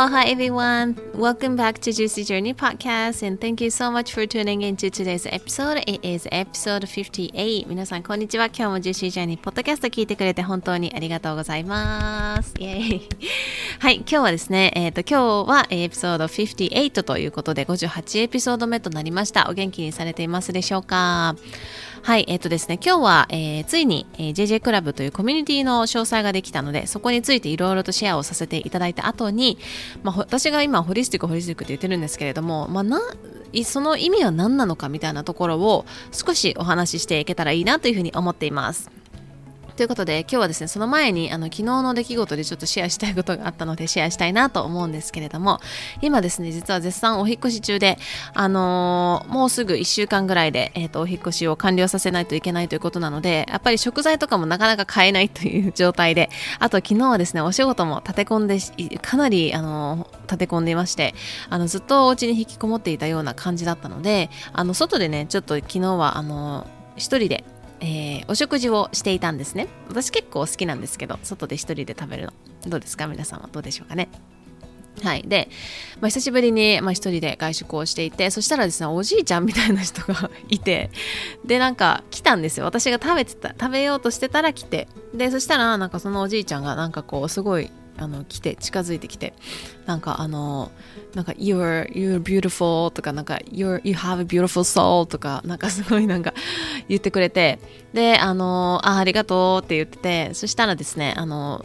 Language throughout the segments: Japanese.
Aloha everyone! Welcome back to Juicy Journey Podcast and thank you so much for tuning into today's episode. It is episode 58. 皆さんこんにちは。今日も Juicy Journey Podcast 聞いてくれて本当にありがとうございます。イェイはい、今日はですね、えっ、ー、と今日はエピソード58ということで58エピソード目となりました。お元気にされていますでしょうかはい、えっ、ー、とですね、今日は、えー、ついに、えー、JJ クラブというコミュニティの詳細ができたので、そこについていろいろとシェアをさせていただいた後に、まあ、私が今、ホリスティック、ホリスティックって言ってるんですけれども、まあ、な、その意味は何なのかみたいなところを少しお話ししていけたらいいなというふうに思っています。ということで今日はですねその前にあの昨日の出来事でちょっとシェアしたいことがあったのでシェアしたいなと思うんですけれども今ですね実は絶賛お引越し中であのー、もうすぐ1週間ぐらいで、えーと、お引越しを完了させないといけないということなのでやっぱり食材とかもなかなか買えないという状態であと昨日はですねお仕事も立て込んでかなりあのー、立て込んでいましてあのずっとお家に引きこもっていたような感じだったのであの外でねちょっと昨日はあのー、一人でえー、お食事をしていたんですね私結構好きなんですけど外で一人で食べるのどうですか？皆さんはどうでしょうかね？はい。で、まあ、久しぶりに、まあ、一人で外食をしていて、そしたらですね、おじいちゃんみたいな人が いて、で、なんか来たんですよ。私が食べてた、食べようとしてたら来て。で、そしたら、なんかそのおじいちゃんが、なんかこう、すごい、あの来て近づいてきて。なんかあのなんか you're, you beautiful とかなんか you're, you have a beautiful soul とかなんかすごいなんか言ってくれて。であのあありがとうって言ってて。そしたらですねあの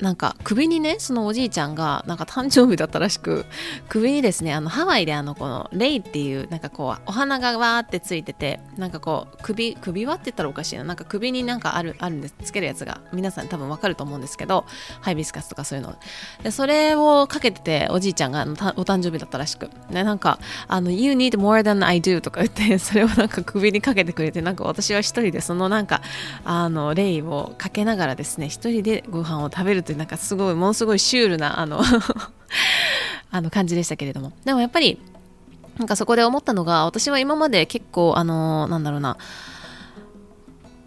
なんか首にねそのおじいちゃんがなんか誕生日だったらしく 首にですねあのハワイであのこのレイっていうなんかこうお花がわーってついててなんかこう首首輪って言ったらおかしいな。なんか首になんかあるあるんです。つけるやつが皆さん多分わかると思うんですけどハイビスカスとかそういうの。でそれをかけてておじいちゃんがお誕生日だったらしく。でなんかあの You need more than I do とか言って それをなんか首にかけてくれてなんか私は一人でそのなんかあのレイをかけながらですね一人でご飯を食べるというなんかすごいものすごいシュールなあの あの感じでしたけれども。でもやっぱりなんかそこで思ったのが私は今まで結構あのなんだろうな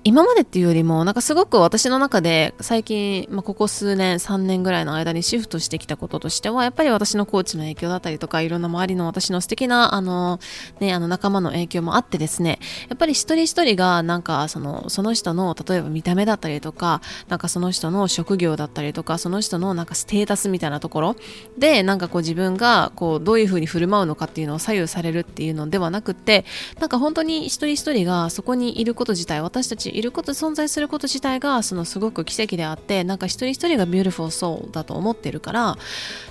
今までっていうよりも、なんかすごく私の中で最近、まあ、ここ数年、3年ぐらいの間にシフトしてきたこととしては、やっぱり私のコーチの影響だったりとか、いろんな周りの私の素敵な、あの、ね、あの仲間の影響もあってですね、やっぱり一人一人が、なんかその、その人の、例えば見た目だったりとか、なんかその人の職業だったりとか、その人のなんかステータスみたいなところで、なんかこう自分が、こう、どういうふうに振る舞うのかっていうのを左右されるっていうのではなくて、なんか本当に一人一人がそこにいること自体、私たちいること存在すること自体がそのすごく奇跡であってなんか一人一人が beautiful soul だと思ってるから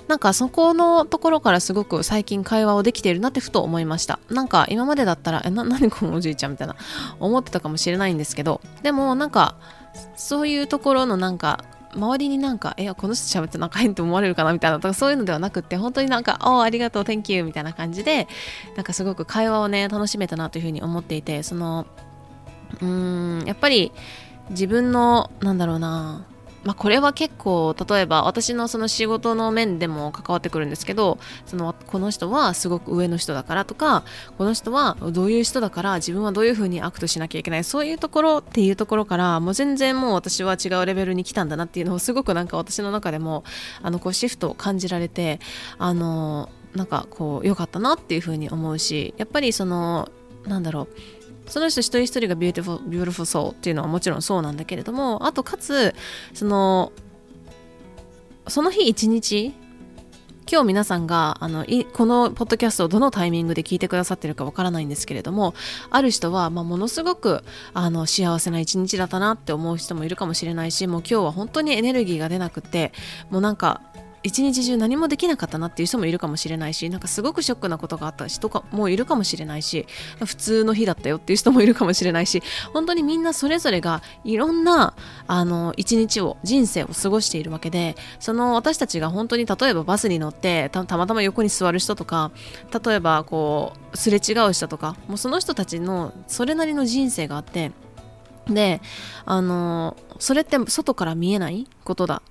なんかそこのところからすごく最近会話をできているなってふと思いました。なんか今までだったらえな何このおじいちゃんみたいな思ってたかもしれないんですけどでもなんかそういうところのなんか周りになんか、え、この人喋ってなんか変って思われるかなみたいなとかそういうのではなくて、本当になんか、おありがとう、Thank you みたいな感じで、なんかすごく会話をね、楽しめたなというふうに思っていて、その、うーんやっぱり自分のなんだろうな。まあ、これは結構例えば私のその仕事の面でも関わってくるんですけどそのこの人はすごく上の人だからとかこの人はどういう人だから自分はどういうふうに act しなきゃいけないそういうところっていうところからもう全然もう私は違うレベルに来たんだなっていうのをすごくなんか私の中でもあのこう shift を感じられてあのなんかこう良かったなっていうふうに思うしやっぱりそのなんだろう。その人一人一人が beautiful beautiful soul っていうのはもちろんそうなんだけれどもあとかつそのその日一日今日皆さんがあのこのポッドキャストをどのタイミングで聞いてくださってるかわからないんですけれどもある人は、まあ、ものすごくあの幸せな一日だったなって思う人もいるかもしれないしもう今日は本当にエネルギーが出なくてもうなんか一日中何もできなかったなっていう人もいるかもしれないしなんかすごくショックなことがあった人もいるかもしれないし普通の日だったよっていう人もいるかもしれないし本当にみんなそれぞれがいろんなあの一日を人生を過ごしているわけでその私たちが本当に例えばバスに乗ってたまたま横に座る人とか例えばこうすれ違う人とかもうその人たちのそれなりの人生があってであのそれって外から見えないことだ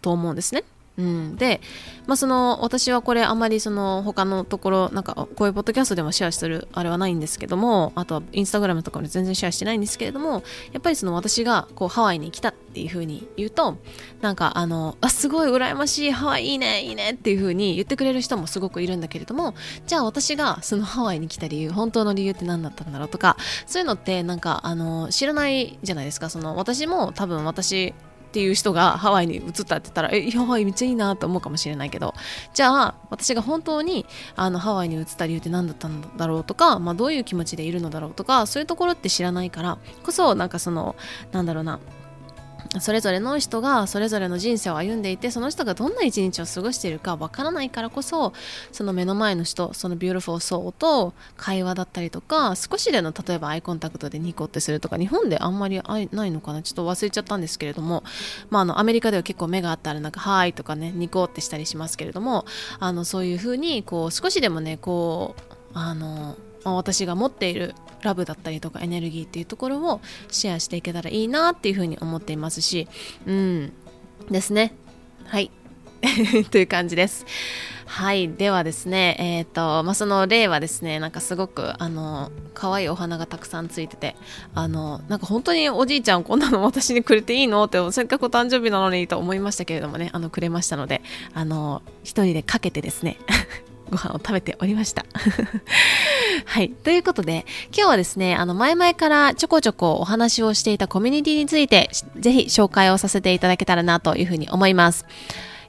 と思うんですね。うん、で、まあ、その私はこれあまりその他のところなんかこういうポッドキャストでもシェアするあれはないんですけどもあとはインスタグラムとかも全然シェアしてないんですけれどもやっぱりその私がこうハワイに来たっていう風に言うとなんかあのあすごい羨ましいハワイいいねいいねっていう風に言ってくれる人もすごくいるんだけれどもじゃあ私がそのハワイに来た理由本当の理由って何だったんだろうとかそういうのってなんかあの知らないじゃないですか。その私も多分私っていう人がハワイに移ったって言ったらえハワイめっちゃいいなと思うかもしれないけどじゃあ私が本当にあのハワイに移った理由って何だったんだろうとか、まあ、どういう気持ちでいるのだろうとかそういうところって知らないからこそなんかそのなんだろうなそれぞれの人がそれぞれの人生を歩んでいてその人がどんな一日を過ごしているかわからないからこそその目の前の人その beautiful soul と会話だったりとか少しでの例えばアイコンタクトでニコってするとか日本であんまりないのかな。ちょっと忘れちゃったんですけれども、まあ、あのアメリカでは結構目があったらなんか「Hi」とかねニコってしたりしますけれどもあのそういうふうにこう少しでもねこうあの、私が持っている love だったりとかエネルギーっていうところをシェアしていけたらいいなっていうふうに思っていますしうん。ですね。はい。という感じです。はい。ではですねえっ、ー、とまあその例はですねなんかすごくあの可愛いお花がたくさんついててあのなんか本当におじいちゃんこんなの私にくれていいのってせっかくお誕生日なのにと思いましたけれどもねあのくれましたのであの一人でかけてですね。ご飯を食べておりました。はい。ということで、今日はですね、あの、前々からちょこちょこお話をしていたコミュニティについて、ぜひ紹介をさせていただけたらなというふうに思います。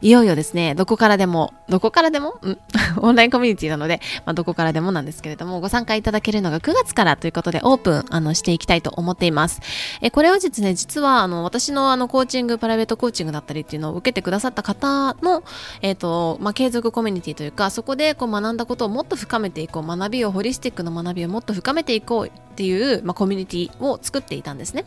いよいよですね、どこからでも、どこからでも、ん オンラインコミュニティなので、まあ、どこからでもなんですけれども、ご参加いただけるのが9月からということで、オープン、あの、していきたいと思っています。え、これはですね、実は、あの、私のあの、コーチング、プライベートコーチングだったりっていうのを受けてくださった方の、えっ、ー、と、まあ、継続コミュニティというか、そこでこう学んだことをもっと深めていこう、学びを、ホリスティックの学びをもっと深めていこうっていう、まあ、コミュニティを作っていたんですね。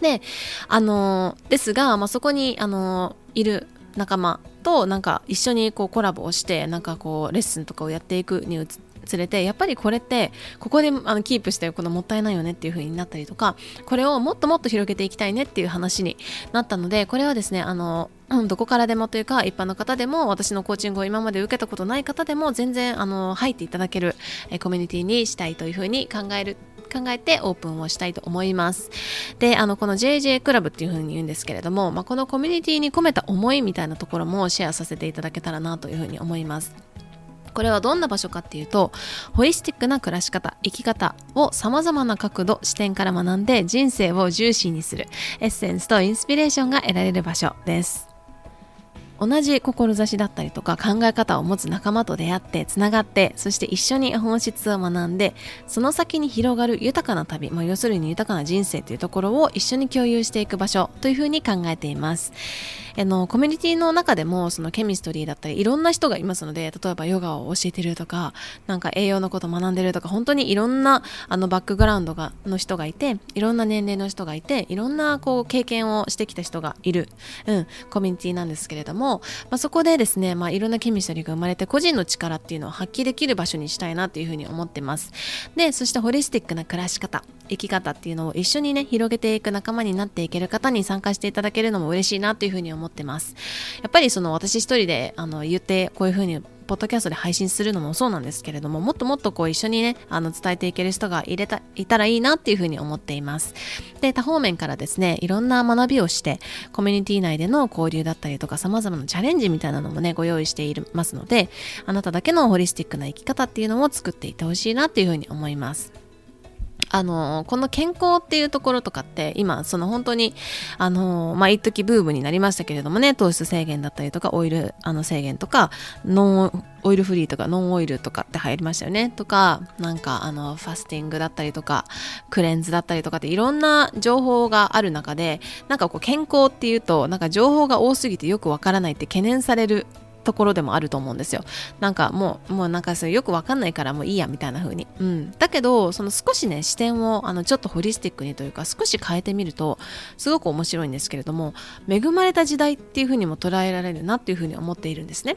で、あのですが、まあ、そこに、あのいる仲間となんか一緒にこうコラボをしてなんかこうレッスンとかをやっていくにつれてやっぱりこれってここであのキープしておくのもったいないよねっていう風になったりとかこれをもっともっと広げていきたいねっていう話になったのでこれはですねあのどこからでもというか一般の方でも私のコーチングを今まで受けたことない方でも全然あの入っていただけるコミュニティにしたいというふうに考える考えてオープンをしたいと思います。で、あの、この JJ クラブっていう風に言うんですけれども、まあ、このコミュニティに込めた思いみたいなところもシェアさせていただけたらなという風に思います。これはどんな場所かっていうと、ホリスティックな暮らし方、生き方を様々な角度、視点から学んで人生を重視にするエッセンスとインスピレーションが得られる場所です。同じ志だったりとか考え方を持つ仲間と出会ってつながってそして一緒に本質を学んでその先に広がる豊かな旅、まあ、要するに豊かな人生というところを一緒に共有していく場所というふうに考えています。あのコミュニティの中でもそのケミストリーだったりいろんな人がいますので例えばヨガを教えてるとかなんか栄養のこと学んでるとか本当にいろんなあのバックグラウンドがの人がいていろんな年齢の人がいていろんなこう経験をしてきた人がいる、うん、コミュニティなんですけれどもも、まあ、そこでですね、まあ、いろんなケミストリーが生まれて個人の力っていうのを発揮できる場所にしたいなというふうに思ってます。でそしてホリスティックな暮らし方。生き方っていうのを一緒にね広げていく仲間になっていける方に参加していただけるのも嬉しいなというふうに思ってます。やっぱりその私一人であの言ってこういうふうにポッドキャストで配信するのもそうなんですけれどももっともっとこう一緒にねあの伝えていける人が入れたいたらいいなっていうふうに思っています。で多方面からですねいろんな学びをしてコミュニティ内での交流だったりとか様々なチャレンジみたいなのもねご用意していますのであなただけのホリスティックな生き方っていうのを作っていってほしいなっていうふうに思います。あのこの健康っていうところとかって今その本当にあのまあ一時ブームになりましたけれどもね糖質制限だったりとかオイルあの制限とかノンオイルフリーとかノンオイルとかって流行りましたよね。とかなんかあのファスティングだったりとかクレンズだったりとかっていろんな情報がある中でなんかこう健康っていうとなんか情報が多すぎてよくわからないって懸念されるところでもあると思うんですよ。なんかもうもうなんかそれよくわかんないからもういいやみたいな風に。うん。だけどその少しね視点をあのちょっとホリスティックにというか少し変えてみるとすごく面白いんですけれども恵まれた時代っていう風にも捉えられるなっていう風に思っているんですね。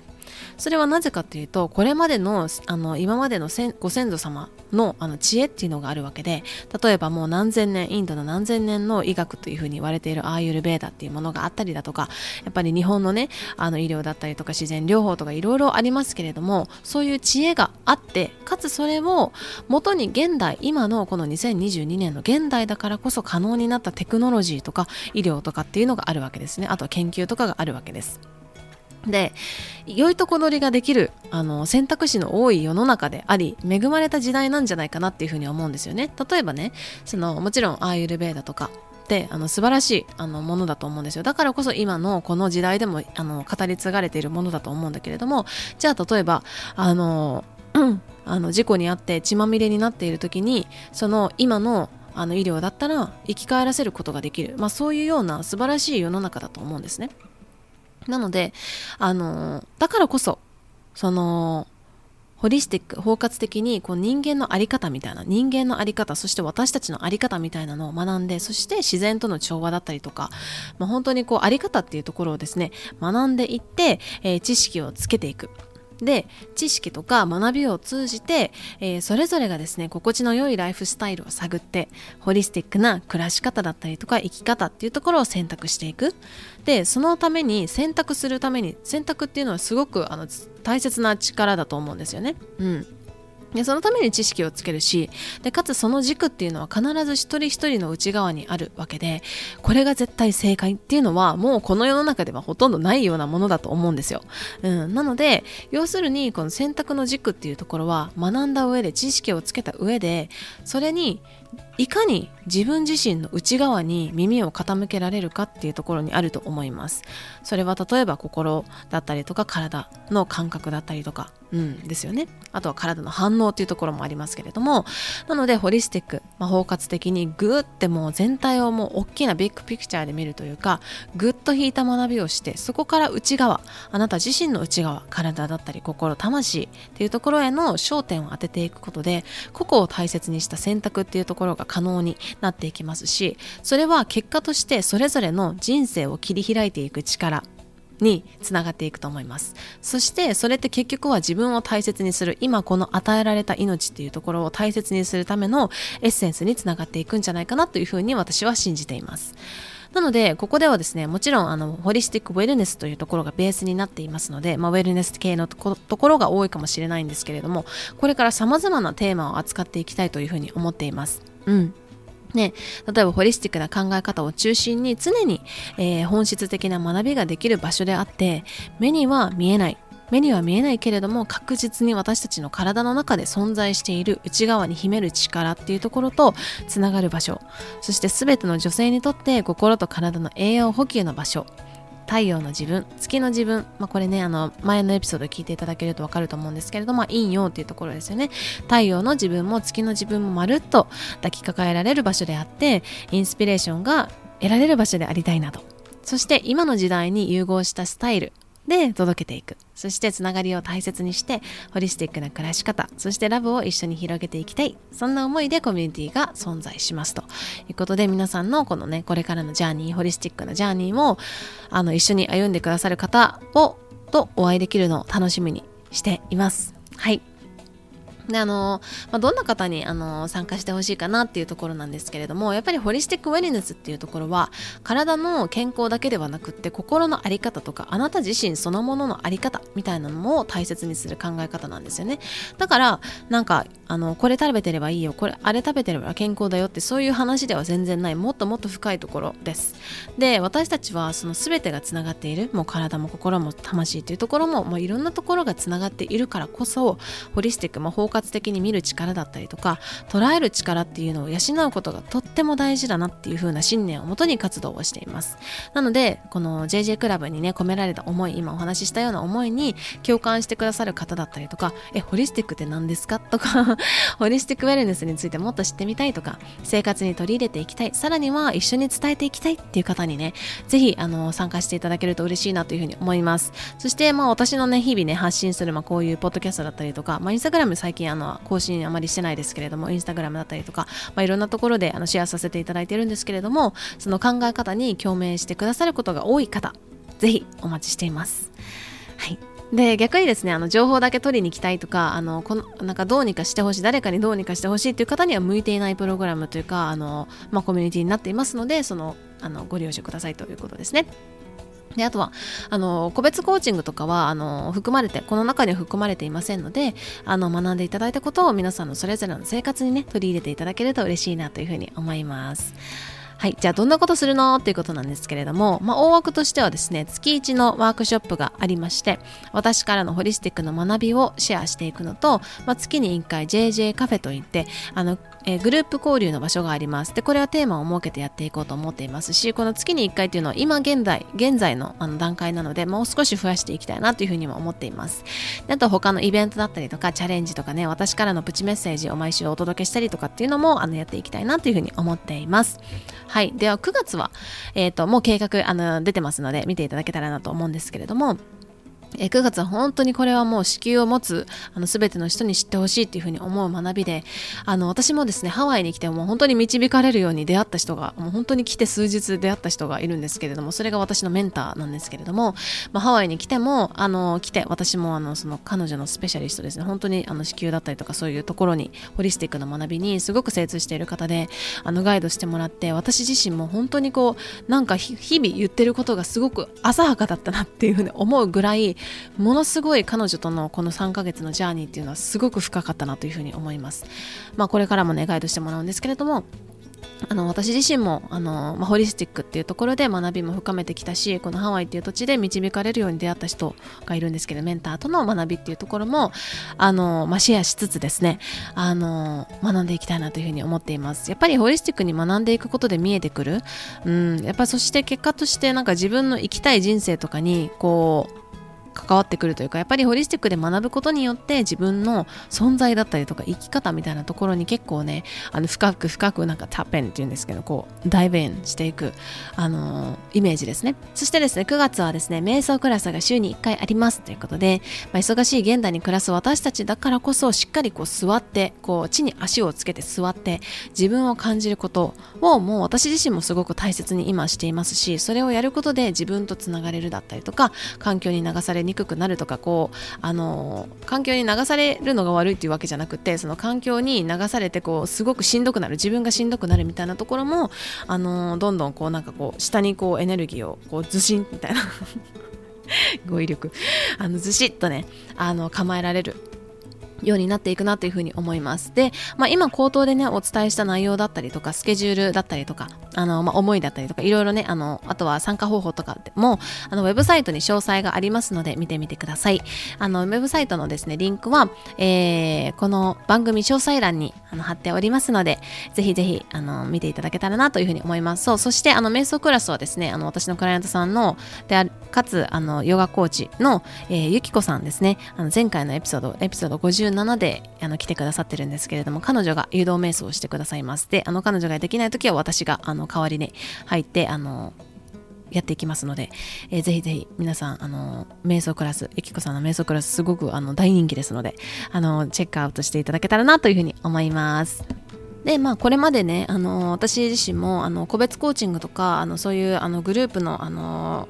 それはなぜかというとこれまでのあの今までのご先祖様のあの知恵っていうのがあるわけで例えばもう何千年インドの何千年の医学というふうに言われているアーユルベーダっていうものがあったりだとかやっぱり日本のねあの医療だったりとか自然療法とかいろいろありますけれどもそういう知恵があってかつそれを元に現代今のこの2022年の現代だからこそ可能になったテクノロジーとか医療とかっていうのがあるわけですね。あとは研究とかがあるわけです。で良いとこ取りができるあの選択肢の多い世の中であり恵まれた時代なんじゃないかなっていうふうに思うんですよね。例えばねそのもちろんアーユルベーダとかってあの素晴らしいあのものだと思うんですよ。だからこそ今のこの時代でもあの語り継がれているものだと思うんだけれどもじゃあ例えばあの、うん、あの事故に遭って血まみれになっている時にその今のあの医療だったら生き返らせることができる、まあ、そういうような素晴らしい世の中だと思うんですね。なので、あのだからこそ、その、ホリスティック、包括的にこう人間の在り方みたいな、人間の在り方、そして私たちの在り方みたいなのを学んで、そして自然との調和だったりとか、まあ、本当にこう在り方っていうところをですね、学んでいって、えー、知識をつけていく。で知識とか学びを通じて、えー、それぞれがですね心地の良いライフスタイルを探ってホリスティックな暮らし方だったりとか生き方っていうところを選択していくでそのために選択するために選択っていうのはすごくあの大切な力だと思うんですよね。うんでそのために知識をつけるしでかつその軸っていうのは必ず一人一人の内側にあるわけでこれが絶対正解っていうのはもうこの世の中ではほとんどないようなものだと思うんですよ、うん、なので要するにこの選択の軸っていうところは学んだ上で知識をつけた上でそれにいかに自分自身の内側に耳を傾けられるかっていうところにあると思います。それは例えば心だったりとか体の感覚だったりとか、うん、ですよね。あとは体の反応っていうところもありますけれども。なのでホリスティック、まあ、包括的にグーってもう全体をもう大きなビッグピクチャーで見るというかグッと引いた学びをしてそこから内側あなた自身の内側体だったり心魂っていうところへの焦点を当てていくことで個々を大切にした選択っていうところが可能になっていきますしそれは結果としてそれぞれの人生を切り開いていく力につながっていくと思いますそしてそれって結局は自分を大切にする今この与えられた命っていうところを大切にするためのエッセンスにつながっていくんじゃないかなというふうに私は信じていますなので、ここではですね、もちろん、あの、ホリスティックウェルネスというところがベースになっていますので、まあ、ウェルネス系のところが多いかもしれないんですけれども、これから様々なテーマを扱っていきたいというふうに思っています。うん。ね、例えばホリスティックな考え方を中心に常に、えー、本質的な学びができる場所であって目には見えない。目には見えないけれども確実に私たちの体の中で存在している内側に秘める力っていうところとつながる場所。そして全ての女性にとって心と体の栄養補給の場所。太陽の自分月の自分、まあ、これねあの前のエピソード聞いていただけると分かると思うんですけれども陰陽っていうところですよね。太陽の自分も月の自分もまるっと抱きかかえられる場所であってインスピレーションが得られる場所でありたいなと。そして今の時代に融合したスタイル。で届けていく。そしてつながりを大切にしてホリスティックな暮らし方そしてラブを一緒に広げていきたい。そんな思いでコミュニティが存在しますと。いうことで皆さんのこのねこれからのジャーニーホリスティックなジャーニーをあの一緒に歩んでくださる方をとお会いできるのを楽しみにしています。はい。であのまあ、どんな方にあの参加してほしいかなっていうところなんですけれどもやっぱりホリスティックウェルネスっていうところは体の健康だけではなくって心の在り方とかあなた自身そのものの在り方みたいなのも大切にする考え方なんですよね。だからなんかあのこれ食べてればいいよこれあれ食べてれば健康だよってそういう話では全然ないもっともっと深いところです。で私たちはその全てがつながっているもう体も心も魂というところももういろんなところがつながっているからこそホリスティック、まあ、括括的に見る力だったりとか捉える力っていうのを養うことがとっても大事だなっていう風な信念をもとに活動をしています。なのでこの JJ クラブにね込められた思い今お話ししたような思いに共感してくださる方だったりとかえホリスティックって何ですか？とか ホリスティックウェルネスについてもっと知ってみたいとか生活に取り入れていきたい。さらには一緒に伝えていきたいっていう方にねぜひあの参加していただけると嬉しいなというふうに思います。そしてまあ私のね日々ね発信するまあこういうポッドキャストだったりとかまあインスタグラム最近あの更新あまりしてないですけれどもインスタグラムだったりとか、まあ、いろんなところであのシェアさせていただいてるんですけれどもその考え方に共鳴してくださることが多い方ぜひお待ちしていますはいで逆にですねあの情報だけ取りに行きたいとかあのこのなんかどうにかしてほしい誰かにどうにかしてほしいという方には向いていないプログラムというかあの、まあ、コミュニティになっていますのでそのあのご利用してくださいということですね。であとはあの個別コーチングとかはあの含まれてこの中には含まれていませんのであの学んでいただいたことを皆さんのそれぞれの生活にね取り入れていただけると嬉しいなというふうに思います。はい、じゃあどんなことするのっていうことなんですけれども、まあ、大枠としてはですね月1のワークショップがありまして私からのホリスティックの学びをシェアしていくのと、まあ、月に1回 JJ カフェといってあのえー、グループ交流の場所があります。で、これはテーマを設けてやっていこうと思っていますし、この月に1回っていうのは今現在、現在のあの段階なので、もう少し増やしていきたいなというふうにも思っています。であと他のイベントだったりとか、チャレンジとかね、私からのプチメッセージを毎週お届けしたりとかっていうのも、あの、やっていきたいなというふうに思っています。はい。では、9月は、えっ、ー、と、もう計画、あの、出てますので、見ていただけたらなと思うんですけれども、え9月は本当にこれはもう子宮を持つあの全ての人に知ってほしいっていうふうに思う学びであの私もですねハワイに来ても本当に導かれるように出会った人がもう本当に来て数日出会った人がいるんですけれどもそれが私のメンターなんですけれども、まあ、ハワイに来てもあの来て私もあのその彼女のスペシャリストですね本当にあの子宮だったりとかそういうところにホリスティックな学びにすごく精通している方であのガイドしてもらって私自身も本当にこうなんか日々言ってることがすごく浅はかだったなっていうふうに思うぐらいものすごい彼女とのこの3ヶ月のジャーニーっていうのはすごく深かったなというふうに思います。まあ、これからもね、ガイドしてもらうんですけれども、あの私自身もあの、まあ、ホリスティックっていうところで学びも深めてきたしこのハワイっていう土地で導かれるように出会った人がいるんですけどメンターとの学びっていうところもあの、まあ、シェアしつつですねあの学んでいきたいなというふうに思っていますやっぱりホリスティックに学んでいくことで見えてくる、うん、やっぱそして結果としてなんか自分の生きたい人生とかにこう関わってくるというかやっぱりホリスティックで学ぶことによって自分の存在だったりとか生き方みたいなところに結構ねあの深く深くなんかタッペンっていうんですけどこうダイブインしていくあのイメージですね。そしてですね9月はですね瞑想クラスが週に1回ありますということで、まあ、忙しい現代に暮らす私たちだからこそしっかりこう座ってこう地に足をつけて座って自分を感じることをもう私自身もすごく大切に今していますしそれをやることで自分とつながれるだったりとか環境に流されにくくなるとかこうあの環境に流されるのが悪いっていうわけじゃなくてその環境に流されてこうすごくしんどくなる自分がしんどくなるみたいなところもあのどんどんこうなんかこう下にこうエネルギーをこうずしんみたいな。語彙力。あのずしっとねあの構えられる。ようになっていくなというふうに思います。で、まあ、今口頭でね、お伝えした内容だったりとか、スケジュールだったりとか、あの、まあ、思いだったりとか、いろいろね、あの、あとは参加方法とかでも、あの、ウェブサイトに詳細がありますので、見てみてください。あの、ウェブサイトのですね、リンクは、えー、この番組詳細欄にあの貼っておりますので、ぜひぜひ、あの、見ていただけたらなというふうに思います。そう、そして、あの、瞑想クラスはですね、あの、私のクライアントさんの、で、かつ、あの、ヨガコーチの、えー、ゆきこさんですね、あの、前回のエピソード、エピソード57で、あの来てくださってるんですけれども彼女が誘導瞑想をしてくださいますであの彼女ができない時は私があの代わりに入ってあのやっていきますので、えー、ぜひぜひ皆さん、あの、瞑想クラス、ゆきこさんの瞑想クラスすごくあの大人気ですので、あの、チェックアウトしていただけたらなというふうに思います。でまあこれまでねあの私自身もあの個別コーチングとかあのそういうあのグループのあの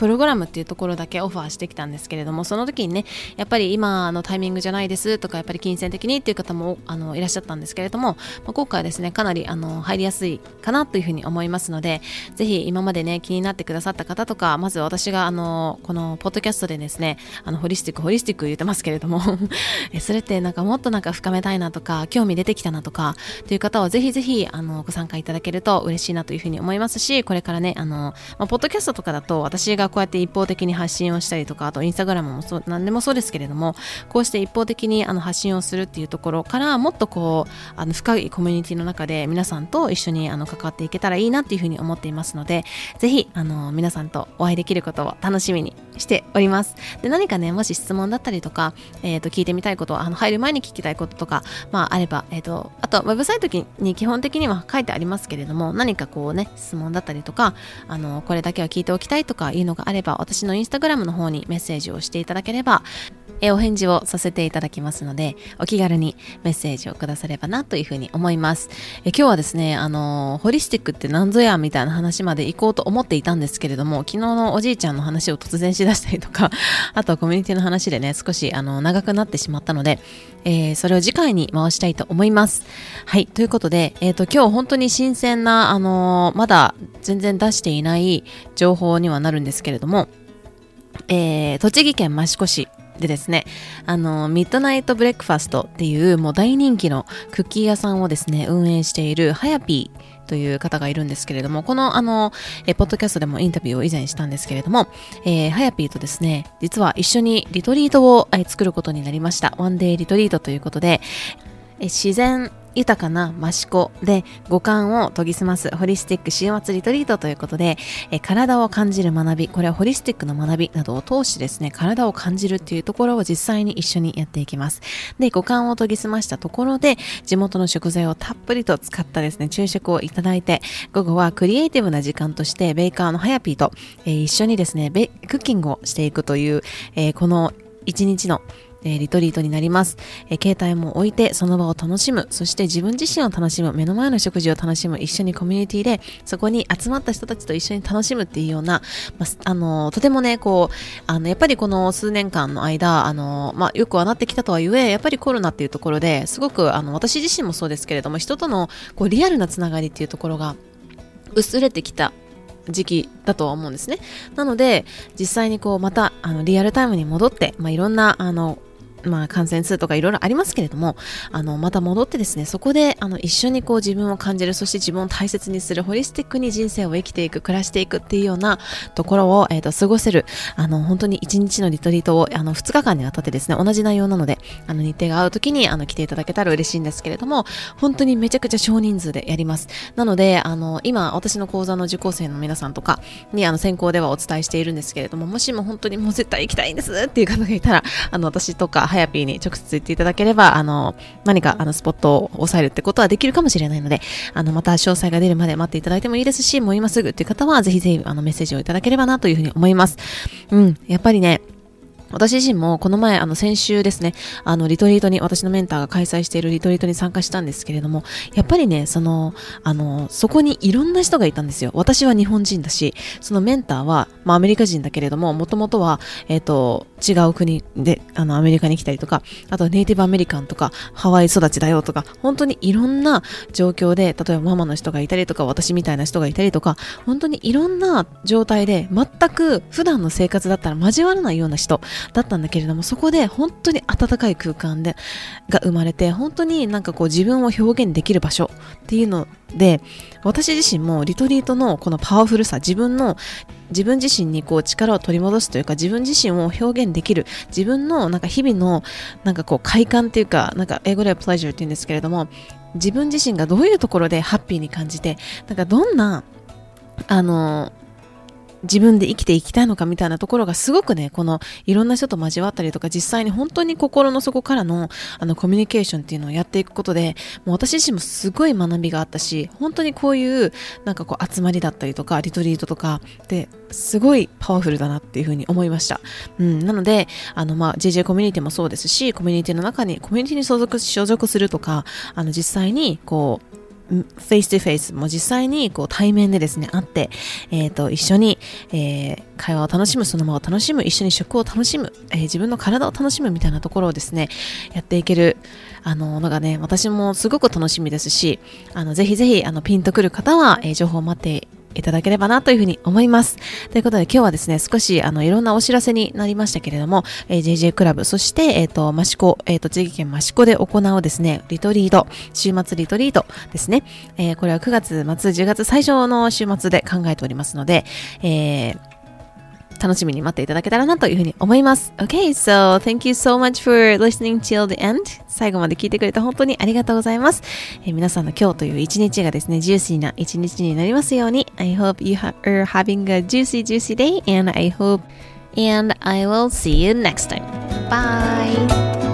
プログラムっていうところだけオファーしてきたんですけれどもその時にねやっぱり今のタイミングじゃないですとかやっぱり金銭的にっていう方もあのいらっしゃったんですけれども、まあ、今回はですねかなりあの入りやすいかなというふうに思いますのでぜひ今までね気になってくださった方とかまず私があのこのポッドキャストでですねあのホリスティックホリスティック言ってますけれども それってなんかもっとなんか深めたいなとか興味出てきたなとかという方はぜひぜひあのご参加いただけると嬉しいなというふうに思いますしこれからねあの、まあ、ポッドキャストとかだと私がこうやって一方的に発信をしたりとかあとインスタグラムもそう何でもそうですけれどもこうして一方的にあの発信をするっていうところからもっとこうあの深いコミュニティの中で皆さんと一緒にあの関わっていけたらいいなっていうふうに思っていますのでぜひあの皆さんとお会いできることを楽しみにしております。で何かねもし質問だったりとか、えー、と聞いてみたいことあの入る前に聞きたいこととか、まあ、あれば、えーと、あとウェブサイトに基本的には書いてありますけれども何かこうね質問だったりとかあのこれだけは聞いておきたいとかいうのがあれば私のインスタグラムの方にメッセージをしていただければえお返事をさせていただきますので、お気軽にメッセージをくださればなというふうに思います。え今日はですね、あのホリスティックって何ぞやみたいな話まで行こうと思っていたんですけれども、昨日のおじいちゃんの話を突然しだしたりとか、あとはコミュニティの話でね、少しあの長くなってしまったので、えー、それを次回に回したいと思います。はい、ということで、えっ、ー、と、今日本当に新鮮な、あのまだ全然出していない情報にはなるんですけれども、えー、栃木県益子市でですね、あの、ミッドナイトブレックファストっていうもう大人気のクッキー屋さんをですね、運営しているハヤピーという方がいるんですけれども、このあの、えポッドキャストでもインタビューを以前したんですけれども、えー、はやぴーとですね、実は一緒にリトリートを、え作ることになりました。ワンデーリトリートということで、え自然豊かな益子で五感を研ぎ澄ますホリスティック週末リトリートということで、え体を感じる学び、これはホリスティックの学びなどを通してですね、体を感じるっていうところを実際に一緒にやっていきます。で、五感を研ぎ澄ましたところで、地元の食材をたっぷりと使ったですね、昼食をいただいて、午後はクリエイティブな時間として、ベーカーのハヤピーと、え、一緒にですね、クッキングをしていくという、え、この一日のえー、リトリートになります、えー、携帯も置いてその場を楽しむ。そして自分自身を楽しむ。目の前の食事を楽しむ。一緒にコミュニティでそこに集まった人たちと一緒に楽しむ。っていうような、まあ、あのとてもねこうあのやっぱりこの数年間の間あの、まあ、よくはなってきたとはいえやっぱりコロナっていうところですごくあの私自身もそうですけれども人とのこうリアルなつながりっていうところが薄れてきた時期だとは思うんですね。なので、実際にこう、また、あの、リアルタイムに戻って、まあ、いろんな、あの、まあ、感染数とかいろいろありますけれども、あの、また戻ってですね、そこで、あの、一緒にこう自分を感じる、そして自分を大切にする、ホリスティックに人生を生きていく、暮らしていくっていうようなところを、え、ー、と、過ごせる、あの、本当に一日のリトリートを、あの、二日間にわたってですね、同じ内容なので、あの、日程が合う時に、あの、来ていただけたら嬉しいんですけれども、本当にめちゃくちゃ少人数でやります。なので、あの、今、私の講座の受講生の皆さんとかに、あの、先行ではお伝えしているんですけれども、もしも本当にもう絶対行きたいんですっていう方がいたら、あの、私とか、ハヤピーに直接言っていただければ、あの、何かあのスポットを押さえるってことはできるかもしれないので、あの、また詳細が出るまで待っていただいてもいいですし、もう今すぐっていう方は、ぜひぜひあのメッセージをいただければなというふうに思います。うん、やっぱりね、私自身もこの前、あの先週ですね、あのリトリートに、私のメンターが開催しているリトリートに参加したんですけれども、やっぱりね、その、あの、そこにいろんな人がいたんですよ。私は日本人だし、そのメンターは、まあアメリカ人だけれども、もともとは、えっ、ー、と、違う国で、あの、アメリカに来たりとか、あとネイティブアメリカンとか、ハワイ育ちだよとか、本当にいろんな状況で、例えばママの人がいたりとか、私みたいな人がいたりとか、本当にいろんな状態で、全く普段の生活だったら交わらないような人だったんだけれども、そこで本当に温かい空間で、が生まれて、本当になんかこう自分を表現できる場所っていうので、私自身もリトリートのこのパワフルさ、自分の、自分自身にこう力を取り戻すというか、自分自身を表現できる、自分のなんか日々のなんかこう快感っていうか、なんか英語ではプレジャーって言うんですけれども、自分自身がどういうところでハッピーに感じて、なんかどんな、あの、自分で生きていきたいのかみたいなところがすごくね、このいろんな人と交わったりとか実際に本当に心の底からのあのコミュニケーションっていうのをやっていくことで、もう私自身もすごい学びがあったし、本当にこういうなんかこう集まりだったりとかリトリートとかですごいパワフルだなっていうふうに思いました。うん、なので、あのまあ JJ コミュニティもそうですし、コミュニティの中にコミュニティに所属所属するとか、あの実際にこうフェイス2フェイスも実際にこう対面でですね、会って、えっ、ー、と、一緒に、えー、会話を楽しむ、その場を楽しむ、一緒に食を楽しむ、えー、自分の体を楽しむみたいなところをですね、やっていける、あの、のがね、私もすごく楽しみですし、あの、ぜひぜひ、あの、ピンとくる方は、えー、情報を待っていただければなというふうに思います。ということで今日はですね、少しあのいろんなお知らせになりましたけれども、えー、JJ クラブ、そして、えっ、ー、と、益子、えっ、ー、と、栃木県益子で行うですね、リトリート、週末リトリートですね。えー、これは9月末、10月最初の週末で考えておりますので、えー、楽しみに待っていただけたらなというふうに思います。Okay, so thank you so much for listening till the end. 最後まで聞いてくれて本当にありがとうございます。えー、皆さんの今日という一日がですね、ジューシーな一日になりますように。I hope you are having a juicy, juicy day and I hope and I will see you next time. Bye!